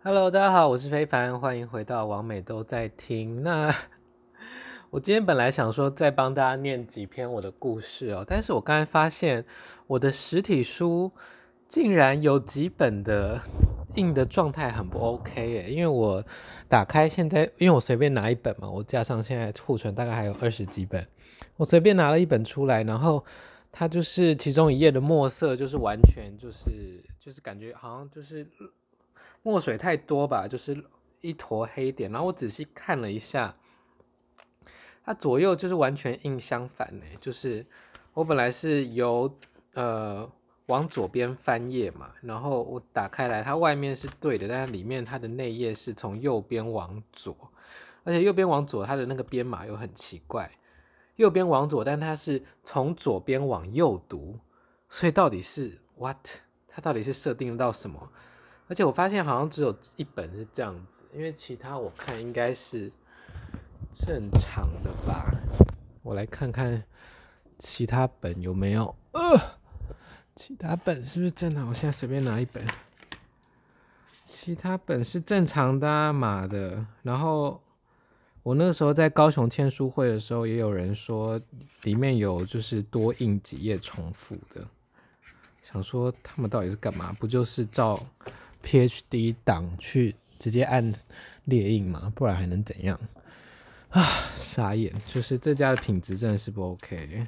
Hello，大家好，我是非凡，欢迎回到王美都在听。那 我今天本来想说再帮大家念几篇我的故事哦，但是我刚才发现我的实体书竟然有几本的印的状态很不 OK 耶，因为我打开现在，因为我随便拿一本嘛，我加上现在库存大概还有二十几本，我随便拿了一本出来，然后它就是其中一页的墨色就是完全就是就是感觉好像就是。墨水太多吧，就是一坨黑点。然后我仔细看了一下，它左右就是完全印相反呢。就是我本来是由呃往左边翻页嘛，然后我打开来，它外面是对的，但是里面它的内页是从右边往左，而且右边往左它的那个编码又很奇怪，右边往左，但它是从左边往右读，所以到底是 what？它到底是设定到什么？而且我发现好像只有一本是这样子，因为其他我看应该是正常的吧。我来看看其他本有没有，呃，其他本是不是正常？我现在随便拿一本，其他本是正常的啊，妈的。然后我那个时候在高雄签书会的时候，也有人说里面有就是多印几页重复的，想说他们到底是干嘛？不就是照。PhD 档去直接按列印嘛，不然还能怎样啊？傻眼，就是这家的品质真的是不 OK。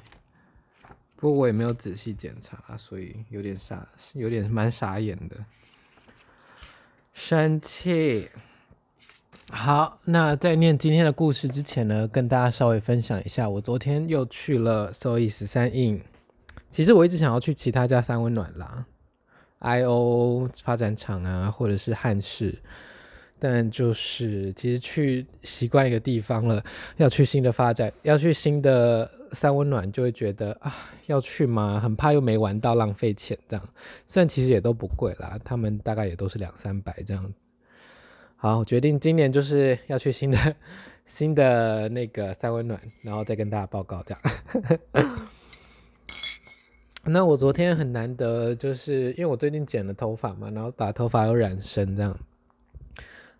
不过我也没有仔细检查，所以有点傻，有点蛮傻眼的。生气。好，那在念今天的故事之前呢，跟大家稍微分享一下，我昨天又去了 SOY 十三印。其实我一直想要去其他家三温暖啦。I/O 发展厂啊，或者是汉室，但就是其实去习惯一个地方了，要去新的发展，要去新的三温暖，就会觉得啊，要去吗？很怕又没玩到，浪费钱这样。虽然其实也都不贵啦，他们大概也都是两三百这样。好，我决定今年就是要去新的 新的那个三温暖，然后再跟大家报告这样。那我昨天很难得，就是因为我最近剪了头发嘛，然后把头发又染深，这样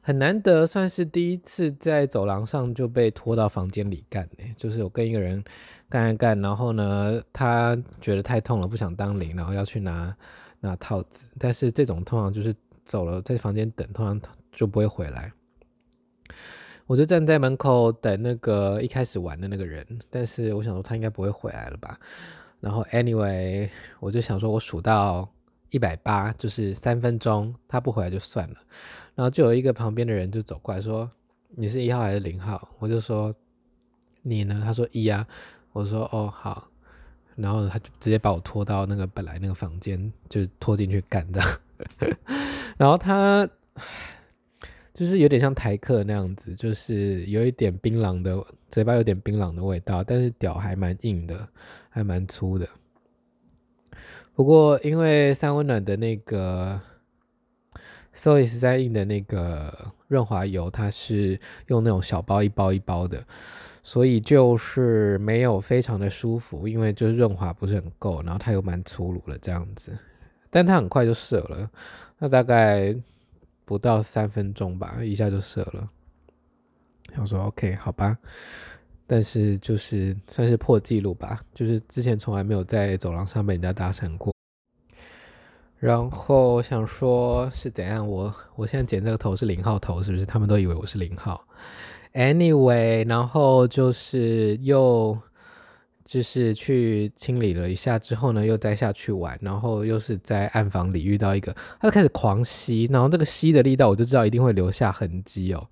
很难得，算是第一次在走廊上就被拖到房间里干。就是我跟一个人干干干，然后呢，他觉得太痛了，不想当零，然后要去拿拿套子。但是这种通常就是走了在房间等，通常就不会回来。我就站在门口等那个一开始玩的那个人，但是我想说他应该不会回来了吧。然后，anyway，我就想说，我数到一百八，就是三分钟，他不回来就算了。然后就有一个旁边的人就走过来说：“你是一号还是零号？”我就说：“你呢？”他说：“一啊。”我说：“哦，好。”然后他就直接把我拖到那个本来那个房间，就拖进去干的。然后他就是有点像台客那样子，就是有一点槟榔的嘴巴，有点槟榔的味道，但是屌还蛮硬的。还蛮粗的，不过因为三温暖的那个 SOY 十三印的那个润滑油，它是用那种小包一包一包的，所以就是没有非常的舒服，因为就是润滑不是很够，然后它又蛮粗鲁的这样子，但它很快就射了，那大概不到三分钟吧，一下就射了。我说 OK，好吧。但是就是算是破纪录吧，就是之前从来没有在走廊上被人家搭讪过。然后想说是怎样，我我现在剪这个头是零号头，是不是？他们都以为我是零号。Anyway，然后就是又就是去清理了一下之后呢，又再下去玩，然后又是在暗房里遇到一个，他就开始狂吸，然后这个吸的力道我就知道一定会留下痕迹哦。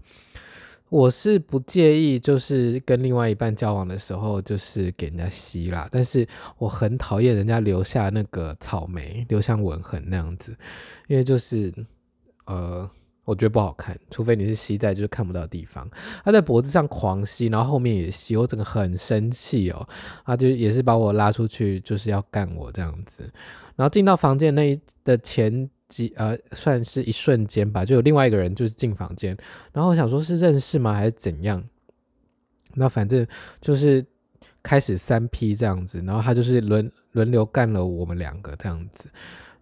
我是不介意，就是跟另外一半交往的时候，就是给人家吸啦。但是我很讨厌人家留下那个草莓，留下吻痕那样子，因为就是呃，我觉得不好看。除非你是吸在就是看不到地方。他在脖子上狂吸，然后后面也吸，我整个很生气哦。他就也是把我拉出去，就是要干我这样子。然后进到房间那的前。几呃，算是一瞬间吧，就有另外一个人就是进房间，然后我想说是认识吗，还是怎样？那反正就是开始三 P 这样子，然后他就是轮轮流干了我们两个这样子，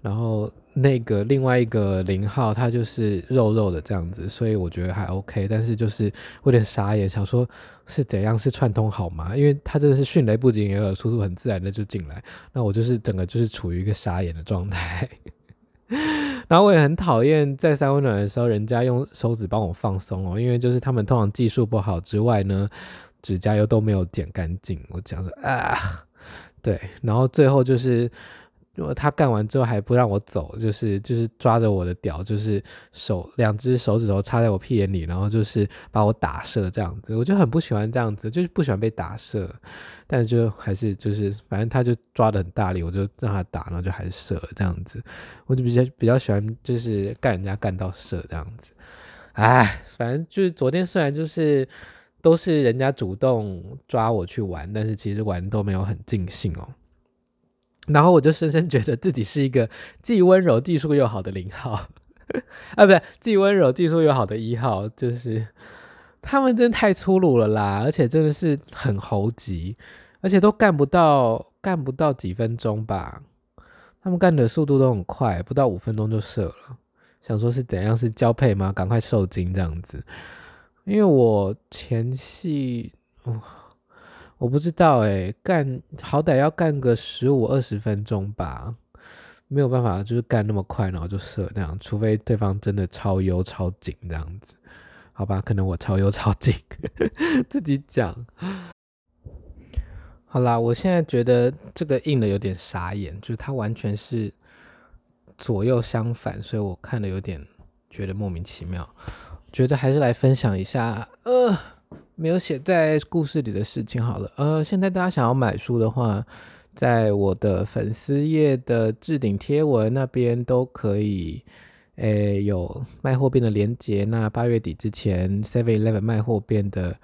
然后那个另外一个零号他就是肉肉的这样子，所以我觉得还 OK，但是就是有点傻眼，想说是怎样是串通好吗？因为他真的是迅雷不及掩耳，速度很自然的就进来，那我就是整个就是处于一个傻眼的状态。然后我也很讨厌在三温暖的时候，人家用手指帮我放松哦，因为就是他们通常技术不好之外呢，指甲油都没有剪干净。我讲说啊，对，然后最后就是。如果他干完之后还不让我走，就是就是抓着我的屌，就是手两只手指头插在我屁眼里，然后就是把我打射这样子，我就很不喜欢这样子，就是不喜欢被打射，但是就还是就是反正他就抓得很大力，我就让他打，然后就还是射了这样子，我就比较比较喜欢就是干人家干到射这样子，哎，反正就是昨天虽然就是都是人家主动抓我去玩，但是其实玩都没有很尽兴哦。然后我就深深觉得自己是一个既温柔、技术又好的零号，啊，不对，既温柔、技术又好的一号，就是他们真的太粗鲁了啦，而且真的是很猴急，而且都干不到，干不到几分钟吧，他们干的速度都很快，不到五分钟就射了，想说是怎样，是交配吗？赶快受精这样子，因为我前戏，哦我不知道诶，干好歹要干个十五二十分钟吧，没有办法，就是干那么快，然后就射那样，除非对方真的超优超紧这样子，好吧？可能我超优超紧，自己讲。好啦，我现在觉得这个硬的有点傻眼，就是它完全是左右相反，所以我看了有点觉得莫名其妙，觉得还是来分享一下，呃。没有写在故事里的事情好了，呃，现在大家想要买书的话，在我的粉丝页的置顶贴文那边都可以，诶，有卖货变的连接。那八月底之前，Seven Eleven 卖货变的，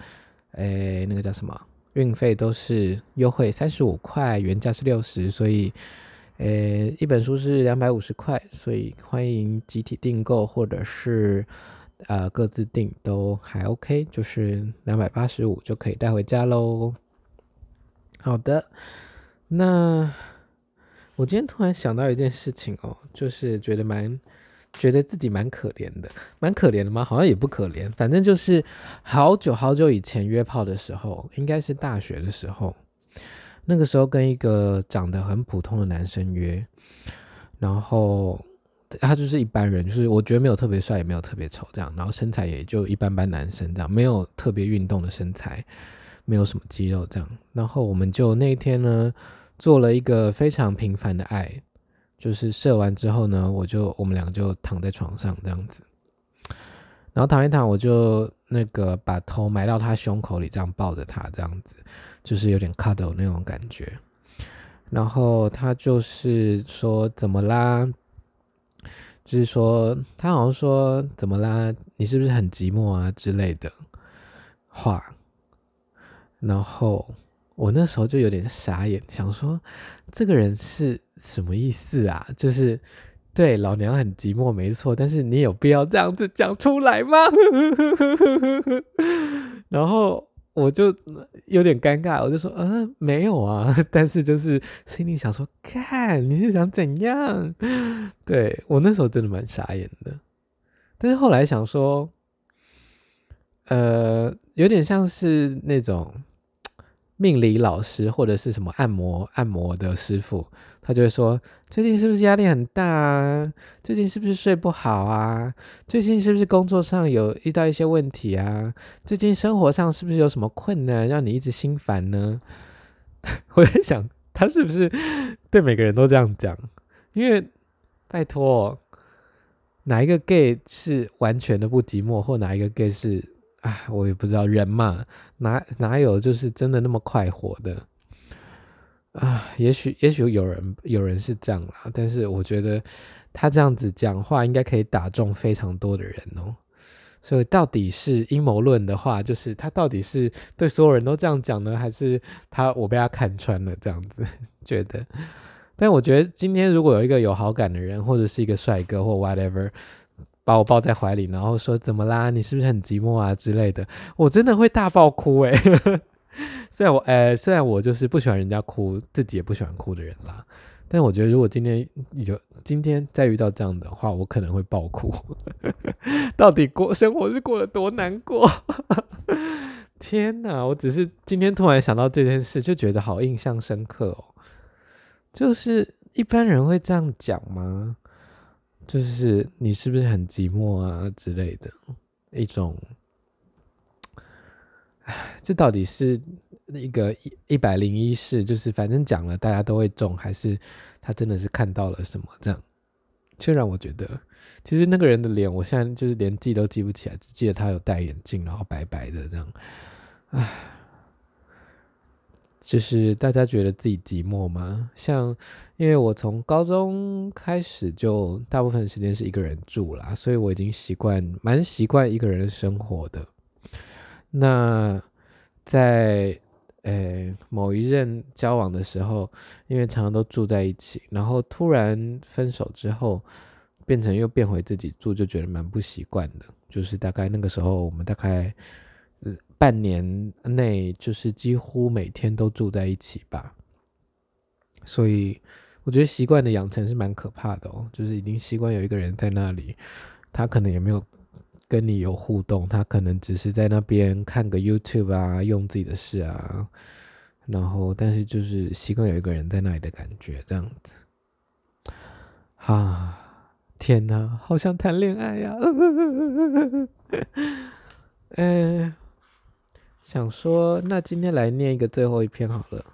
诶，那个叫什么？运费都是优惠三十五块，原价是六十，所以，诶，一本书是两百五十块，所以欢迎集体订购或者是。呃，各自订都还 OK，就是两百八十五就可以带回家喽。好的，那我今天突然想到一件事情哦，就是觉得蛮觉得自己蛮可怜的，蛮可怜的吗？好像也不可怜，反正就是好久好久以前约炮的时候，应该是大学的时候，那个时候跟一个长得很普通的男生约，然后。他就是一般人，就是我觉得没有特别帅，也没有特别丑这样，然后身材也就一般般，男生这样，没有特别运动的身材，没有什么肌肉这样。然后我们就那一天呢，做了一个非常平凡的爱，就是射完之后呢，我就我们两个就躺在床上这样子，然后躺一躺，我就那个把头埋到他胸口里，这样抱着他这样子，就是有点 cuddle 那种感觉。然后他就是说怎么啦？就是说，他好像说怎么啦？你是不是很寂寞啊之类的话？然后我那时候就有点傻眼，想说这个人是什么意思啊？就是对老娘很寂寞，没错，但是你有必要这样子讲出来吗？然后。我就有点尴尬，我就说，嗯、呃，没有啊，但是就是心里想说，看你是想怎样？对，我那时候真的蛮傻眼的，但是后来想说，呃，有点像是那种。命理老师或者是什么按摩按摩的师傅，他就会说：最近是不是压力很大啊？最近是不是睡不好啊？最近是不是工作上有遇到一些问题啊？最近生活上是不是有什么困难让你一直心烦呢？我在想，他是不是对每个人都这样讲？因为拜托，哪一个 gay 是完全的不寂寞，或哪一个 gay 是？啊，我也不知道人嘛，哪哪有就是真的那么快活的啊？也许也许有人有人是这样啦，但是我觉得他这样子讲话应该可以打中非常多的人哦。所以到底是阴谋论的话，就是他到底是对所有人都这样讲呢，还是他我被他看穿了这样子 觉得？但我觉得今天如果有一个有好感的人，或者是一个帅哥或 whatever。把我抱在怀里，然后说怎么啦？你是不是很寂寞啊之类的？我真的会大爆哭诶、虽然我诶、虽然我就是不喜欢人家哭，自己也不喜欢哭的人啦，但我觉得如果今天有今天再遇到这样的话，我可能会爆哭。到底过生活是过得多难过？天哪！我只是今天突然想到这件事，就觉得好印象深刻哦。就是一般人会这样讲吗？就是你是不是很寂寞啊之类的一种？这到底是一个一一百零一式，就是反正讲了大家都会中，还是他真的是看到了什么？这样，却让我觉得，其实那个人的脸，我现在就是连记都记不起来，只记得他有戴眼镜，然后白白的这样。唉，就是大家觉得自己寂寞吗？像，因为我从高中开始就大部分时间是一个人住啦，所以我已经习惯，蛮习惯一个人生活的。那在呃某一任交往的时候，因为常常都住在一起，然后突然分手之后，变成又变回自己住，就觉得蛮不习惯的。就是大概那个时候，我们大概半年内，就是几乎每天都住在一起吧。所以我觉得习惯的养成是蛮可怕的哦，就是已经习惯有一个人在那里，他可能也没有。跟你有互动，他可能只是在那边看个 YouTube 啊，用自己的事啊，然后但是就是习惯有一个人在那里的感觉，这样子。啊，天哪，好想谈恋爱呀！嗯，想说，那今天来念一个最后一篇好了。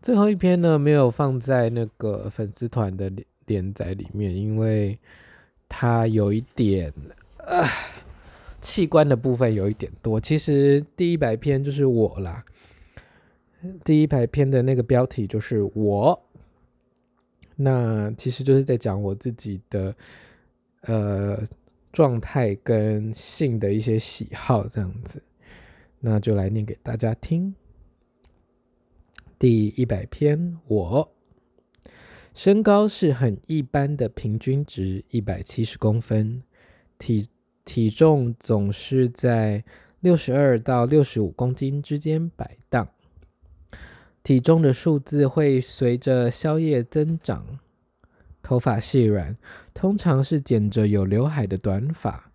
最后一篇呢，没有放在那个粉丝团的连载里面，因为它有一点。啊，器官的部分有一点多。其实第一百篇就是我啦，第一百篇的那个标题就是我，那其实就是在讲我自己的呃状态跟性的一些喜好这样子，那就来念给大家听。第一百篇，我身高是很一般的平均值，一百七十公分。体体重总是在六十二到六十五公斤之间摆荡，体重的数字会随着宵夜增长。头发细软，通常是剪着有刘海的短发。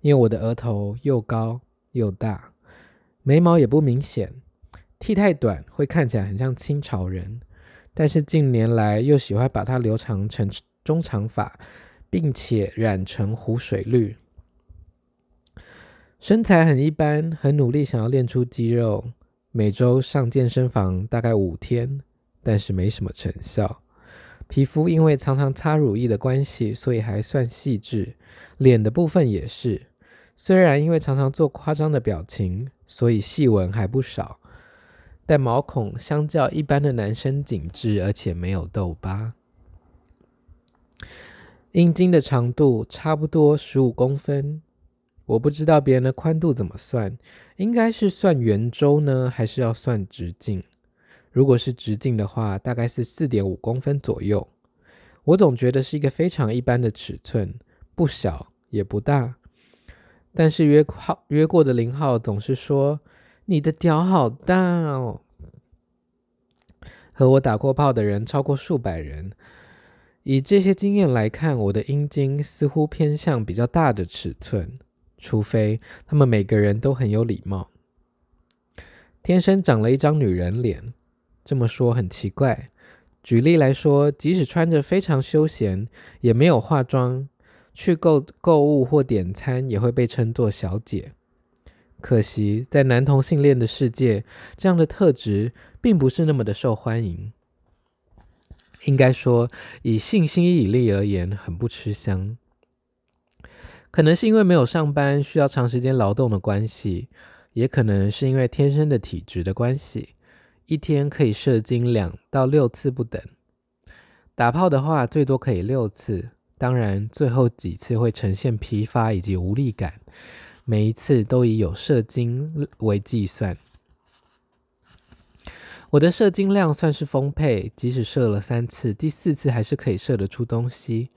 因为我的额头又高又大，眉毛也不明显，剃太短会看起来很像清朝人。但是近年来又喜欢把它留长成中长发。并且染成湖水绿，身材很一般，很努力想要练出肌肉，每周上健身房大概五天，但是没什么成效。皮肤因为常常擦乳液的关系，所以还算细致，脸的部分也是，虽然因为常常做夸张的表情，所以细纹还不少，但毛孔相较一般的男生紧致，而且没有痘疤。阴茎的长度差不多十五公分，我不知道别人的宽度怎么算，应该是算圆周呢，还是要算直径？如果是直径的话，大概是四点五公分左右。我总觉得是一个非常一般的尺寸，不小也不大。但是约号约过的零号总是说：“你的屌好大哦。”和我打过炮的人超过数百人。以这些经验来看，我的阴茎似乎偏向比较大的尺寸，除非他们每个人都很有礼貌，天生长了一张女人脸。这么说很奇怪。举例来说，即使穿着非常休闲，也没有化妆，去购购物或点餐，也会被称作小姐。可惜，在男同性恋的世界，这样的特质并不是那么的受欢迎。应该说，以性吸引力而言，很不吃香。可能是因为没有上班，需要长时间劳动的关系，也可能是因为天生的体质的关系，一天可以射精两到六次不等。打炮的话，最多可以六次，当然最后几次会呈现疲乏以及无力感，每一次都以有射精为计算。我的射精量算是丰沛，即使射了三次，第四次还是可以射得出东西。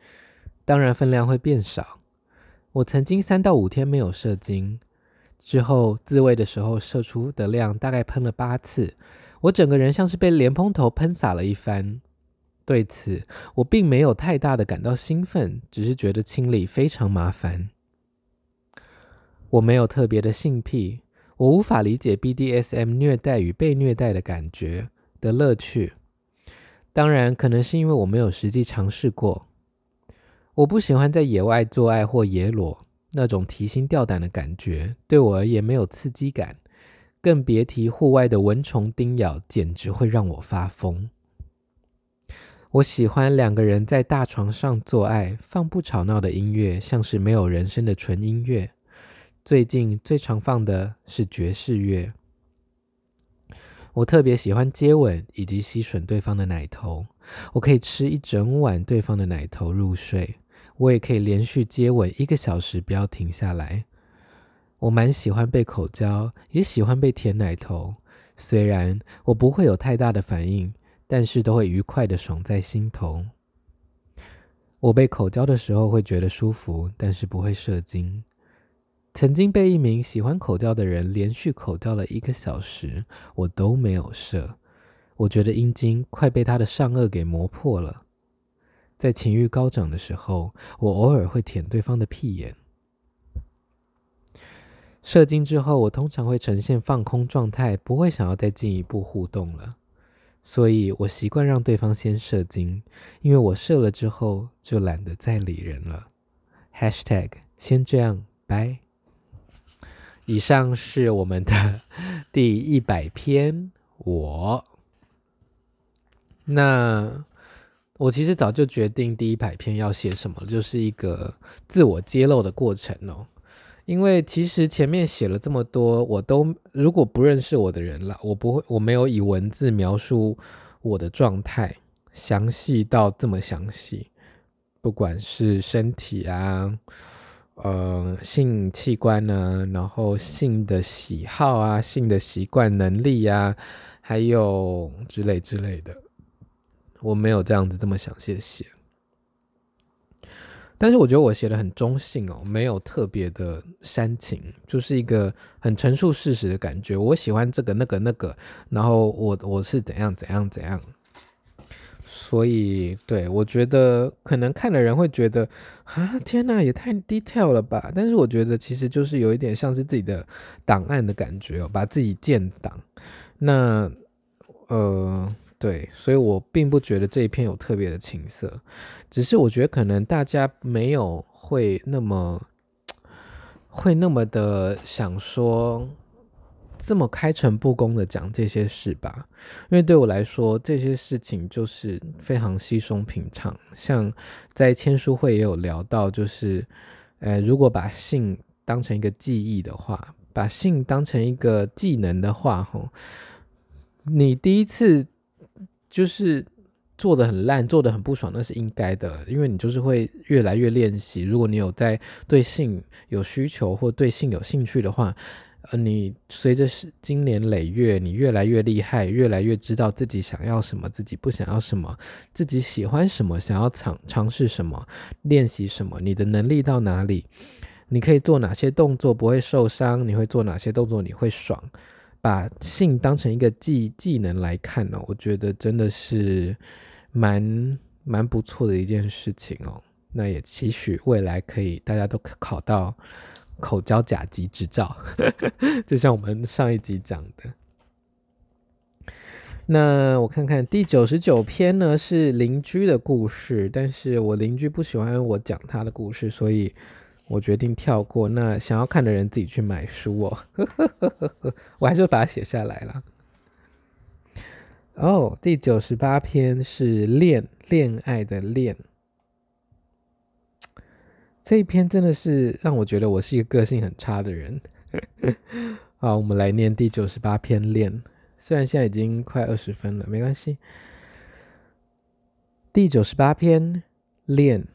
当然分量会变少。我曾经三到五天没有射精，之后自慰的时候射出的量大概喷了八次，我整个人像是被莲蓬头喷洒了一番。对此，我并没有太大的感到兴奋，只是觉得清理非常麻烦。我没有特别的性癖，我无法理解 BDSM 虐待与被虐待的感觉的乐趣。当然，可能是因为我没有实际尝试过。我不喜欢在野外做爱或野裸，那种提心吊胆的感觉对我而言没有刺激感，更别提户外的蚊虫叮咬，简直会让我发疯。我喜欢两个人在大床上做爱，放不吵闹的音乐，像是没有人声的纯音乐。最近最常放的是爵士乐。我特别喜欢接吻以及吸吮对方的奶头，我可以吃一整碗对方的奶头入睡。我也可以连续接吻一个小时，不要停下来。我蛮喜欢被口交，也喜欢被舔奶头。虽然我不会有太大的反应，但是都会愉快的爽在心头。我被口交的时候会觉得舒服，但是不会射精。曾经被一名喜欢口交的人连续口交了一个小时，我都没有射。我觉得阴茎快被他的上颚给磨破了。在情欲高涨的时候，我偶尔会舔对方的屁眼。射精之后，我通常会呈现放空状态，不会想要再进一步互动了。所以我习惯让对方先射精，因为我射了之后就懒得再理人了。Hashtag 先这样，拜。以上是我们的第一百篇。我，那我其实早就决定第一百篇要写什么，就是一个自我揭露的过程哦。因为其实前面写了这么多，我都如果不认识我的人了，我不会，我没有以文字描述我的状态，详细到这么详细，不管是身体啊。呃，性器官呢，然后性的喜好啊，性的习惯能力呀，还有之类之类的，我没有这样子这么详细的写。但是我觉得我写的很中性哦，没有特别的煽情，就是一个很陈述事实的感觉。我喜欢这个那个那个，然后我我是怎样怎样怎样。所以，对，我觉得可能看的人会觉得啊，天哪，也太 detail 了吧。但是我觉得其实就是有一点像是自己的档案的感觉哦，把自己建档。那，呃，对，所以我并不觉得这一篇有特别的情色，只是我觉得可能大家没有会那么会那么的想说。这么开诚布公的讲这些事吧，因为对我来说，这些事情就是非常稀松平常。像在签书会也有聊到，就是，呃，如果把性当成一个记忆的话，把性当成一个技能的话，吼，你第一次就是做得很烂，做得很不爽，那是应该的，因为你就是会越来越练习。如果你有在对性有需求或对性有兴趣的话。呃，你随着是经年累月，你越来越厉害，越来越知道自己想要什么，自己不想要什么，自己喜欢什么，想要尝尝试什么，练习什么，你的能力到哪里，你可以做哪些动作不会受伤，你会做哪些动作你会爽，把性当成一个技技能来看呢，我觉得真的是蛮蛮不错的一件事情哦。那也期许未来可以大家都考到。口交甲级执照，就像我们上一集讲的。那我看看第九十九篇呢，是邻居的故事，但是我邻居不喜欢我讲他的故事，所以我决定跳过。那想要看的人自己去买书哦。我还是把它写下来了。哦，第九十八篇是恋恋爱的恋。这一篇真的是让我觉得我是一个个性很差的人。好，我们来念第九十八篇恋，虽然现在已经快二十分了，没关系。第九十八篇恋，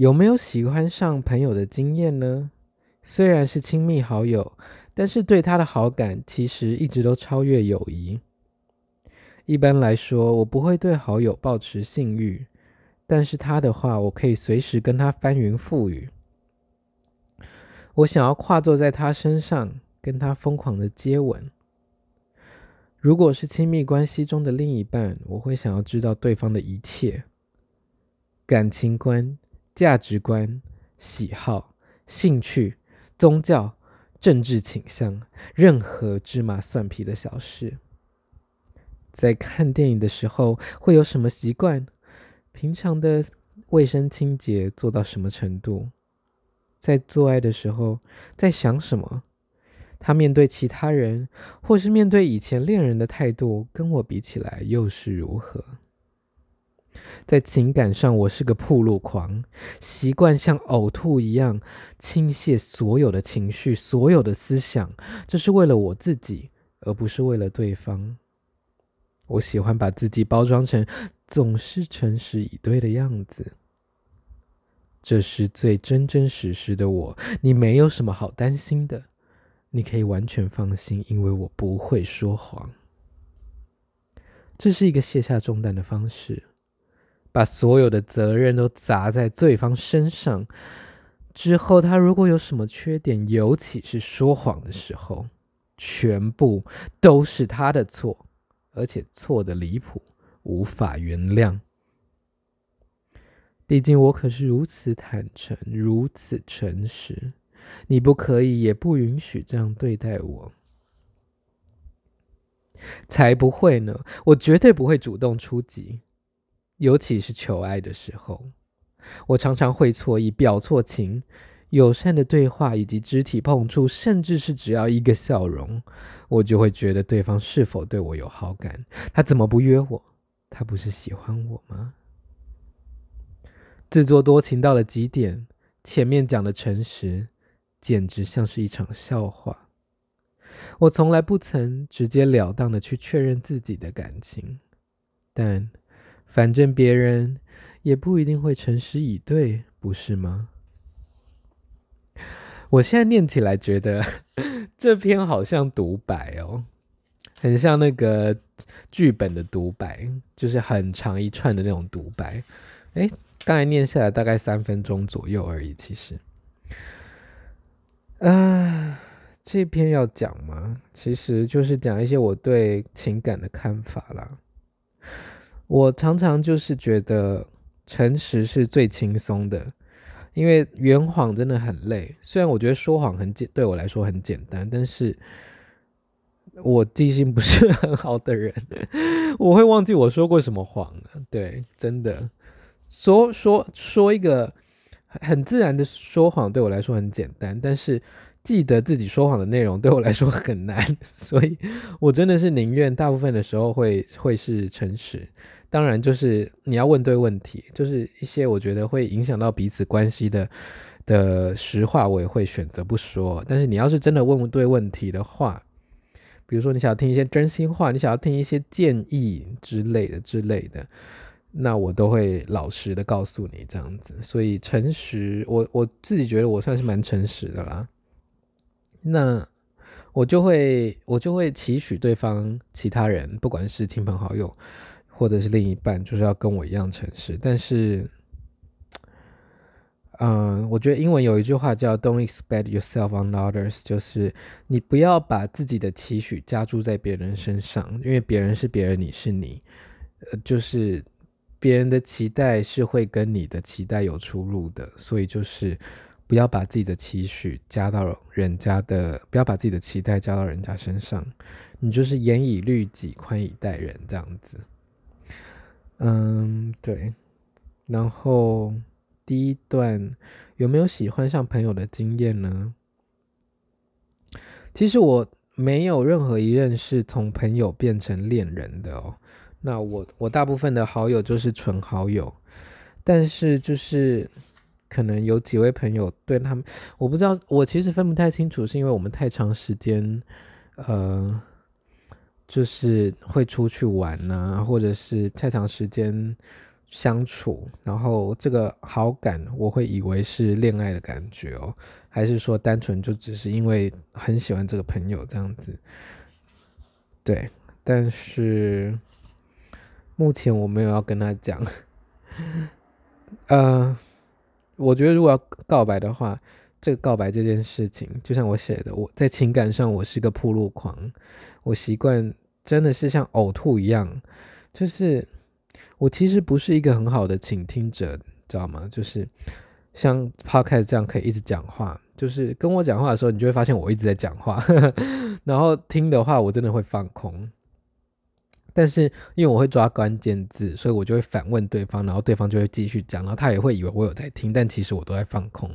有没有喜欢上朋友的经验呢？虽然是亲密好友，但是对他的好感其实一直都超越友谊。一般来说，我不会对好友抱持性欲。但是他的话，我可以随时跟他翻云覆雨。我想要跨坐在他身上，跟他疯狂的接吻。如果是亲密关系中的另一半，我会想要知道对方的一切，感情观、价值观、喜好、兴趣、宗教、政治倾向，任何芝麻蒜皮的小事。在看电影的时候会有什么习惯？平常的卫生清洁做到什么程度？在做爱的时候在想什么？他面对其他人，或是面对以前恋人的态度，跟我比起来又是如何？在情感上，我是个暴露狂，习惯像呕吐一样倾泻所有的情绪、所有的思想，这是为了我自己，而不是为了对方。我喜欢把自己包装成总是诚实以对的样子，这是最真真实实的我，你没有什么好担心的。你可以完全放心，因为我不会说谎。这是一个卸下重担的方式，把所有的责任都砸在对方身上。之后，他如果有什么缺点，尤其是说谎的时候，全部都是他的错，而且错得离谱，无法原谅。毕竟我可是如此坦诚，如此诚实。你不可以，也不允许这样对待我，才不会呢！我绝对不会主动出击，尤其是求爱的时候，我常常会错意、表错情，友善的对话以及肢体碰触，甚至是只要一个笑容，我就会觉得对方是否对我有好感。他怎么不约我？他不是喜欢我吗？自作多情到了极点，前面讲的诚实。简直像是一场笑话。我从来不曾直截了当的去确认自己的感情，但反正别人也不一定会诚实以对，不是吗？我现在念起来觉得这篇好像独白哦，很像那个剧本的独白，就是很长一串的那种独白。诶，刚才念下来大概三分钟左右而已，其实。啊，这篇要讲吗？其实就是讲一些我对情感的看法啦。我常常就是觉得诚实是最轻松的，因为圆谎真的很累。虽然我觉得说谎很简，对我来说很简单，但是我记性不是 很好的人，我会忘记我说过什么谎。对，真的说说说一个。很自然的说谎对我来说很简单，但是记得自己说谎的内容对我来说很难，所以我真的是宁愿大部分的时候会会是诚实。当然，就是你要问对问题，就是一些我觉得会影响到彼此关系的的实话，我也会选择不说。但是你要是真的问对问题的话，比如说你想要听一些真心话，你想要听一些建议之类的之类的。那我都会老实的告诉你这样子，所以诚实，我我自己觉得我算是蛮诚实的啦。那我就会我就会期许对方其他人，不管是亲朋好友或者是另一半，就是要跟我一样诚实。但是，嗯，我觉得英文有一句话叫 "Don't expect yourself on others"，就是你不要把自己的期许加注在别人身上，因为别人是别人，你是你，呃，就是。别人的期待是会跟你的期待有出入的，所以就是不要把自己的期许加到人家的，不要把自己的期待加到人家身上。你就是严以律己，宽以待人这样子。嗯，对。然后第一段有没有喜欢上朋友的经验呢？其实我没有任何一任是从朋友变成恋人的哦。那我我大部分的好友就是纯好友，但是就是可能有几位朋友对他们，我不知道，我其实分不太清楚，是因为我们太长时间，呃，就是会出去玩啊，或者是太长时间相处，然后这个好感我会以为是恋爱的感觉哦，还是说单纯就只是因为很喜欢这个朋友这样子？对，但是。目前我没有要跟他讲，呃，我觉得如果要告白的话，这个告白这件事情，就像我写的，我在情感上我是个铺路狂，我习惯真的是像呕吐一样，就是我其实不是一个很好的倾听者，知道吗？就是像 Podcast 这样可以一直讲话，就是跟我讲话的时候，你就会发现我一直在讲话，然后听的话，我真的会放空。但是因为我会抓关键字，所以我就会反问对方，然后对方就会继续讲，然后他也会以为我有在听，但其实我都在放空。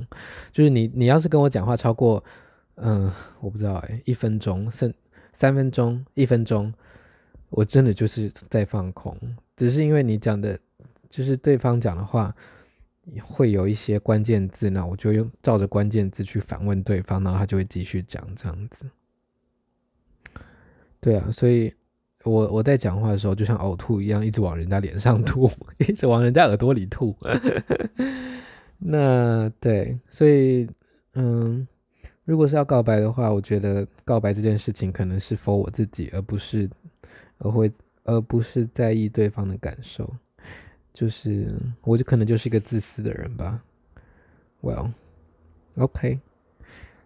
就是你，你要是跟我讲话超过，嗯、我不知道哎、一分钟、三三分钟、一分钟，我真的就是在放空。只是因为你讲的，就是对方讲的话会有一些关键字，那我就用照着关键字去反问对方，然后他就会继续讲这样子。对啊，所以。我我在讲话的时候，就像呕吐一样，一直往人家脸上吐，一直往人家耳朵里吐。那对，所以嗯，如果是要告白的话，我觉得告白这件事情可能是 for 我自己，而不是而会而不是在意对方的感受。就是我就可能就是一个自私的人吧。Well，OK，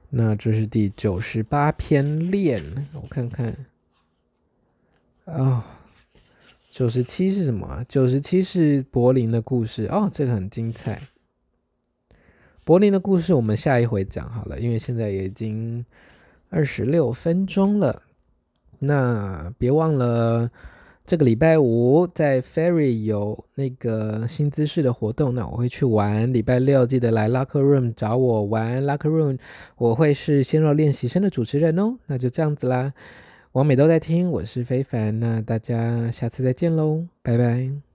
那这是第九十八篇恋，我看看。哦，九十七是什么啊？九十七是柏林的故事哦，这个很精彩。柏林的故事我们下一回讲好了，因为现在也已经二十六分钟了。那别忘了这个礼拜五在 Ferry 有那个新姿势的活动，那我会去玩。礼拜六记得来 Locker Room 找我玩 Locker Room，我会是鲜肉练习生的主持人哦。那就这样子啦。王美都在听，我是非凡，那大家下次再见喽，拜拜。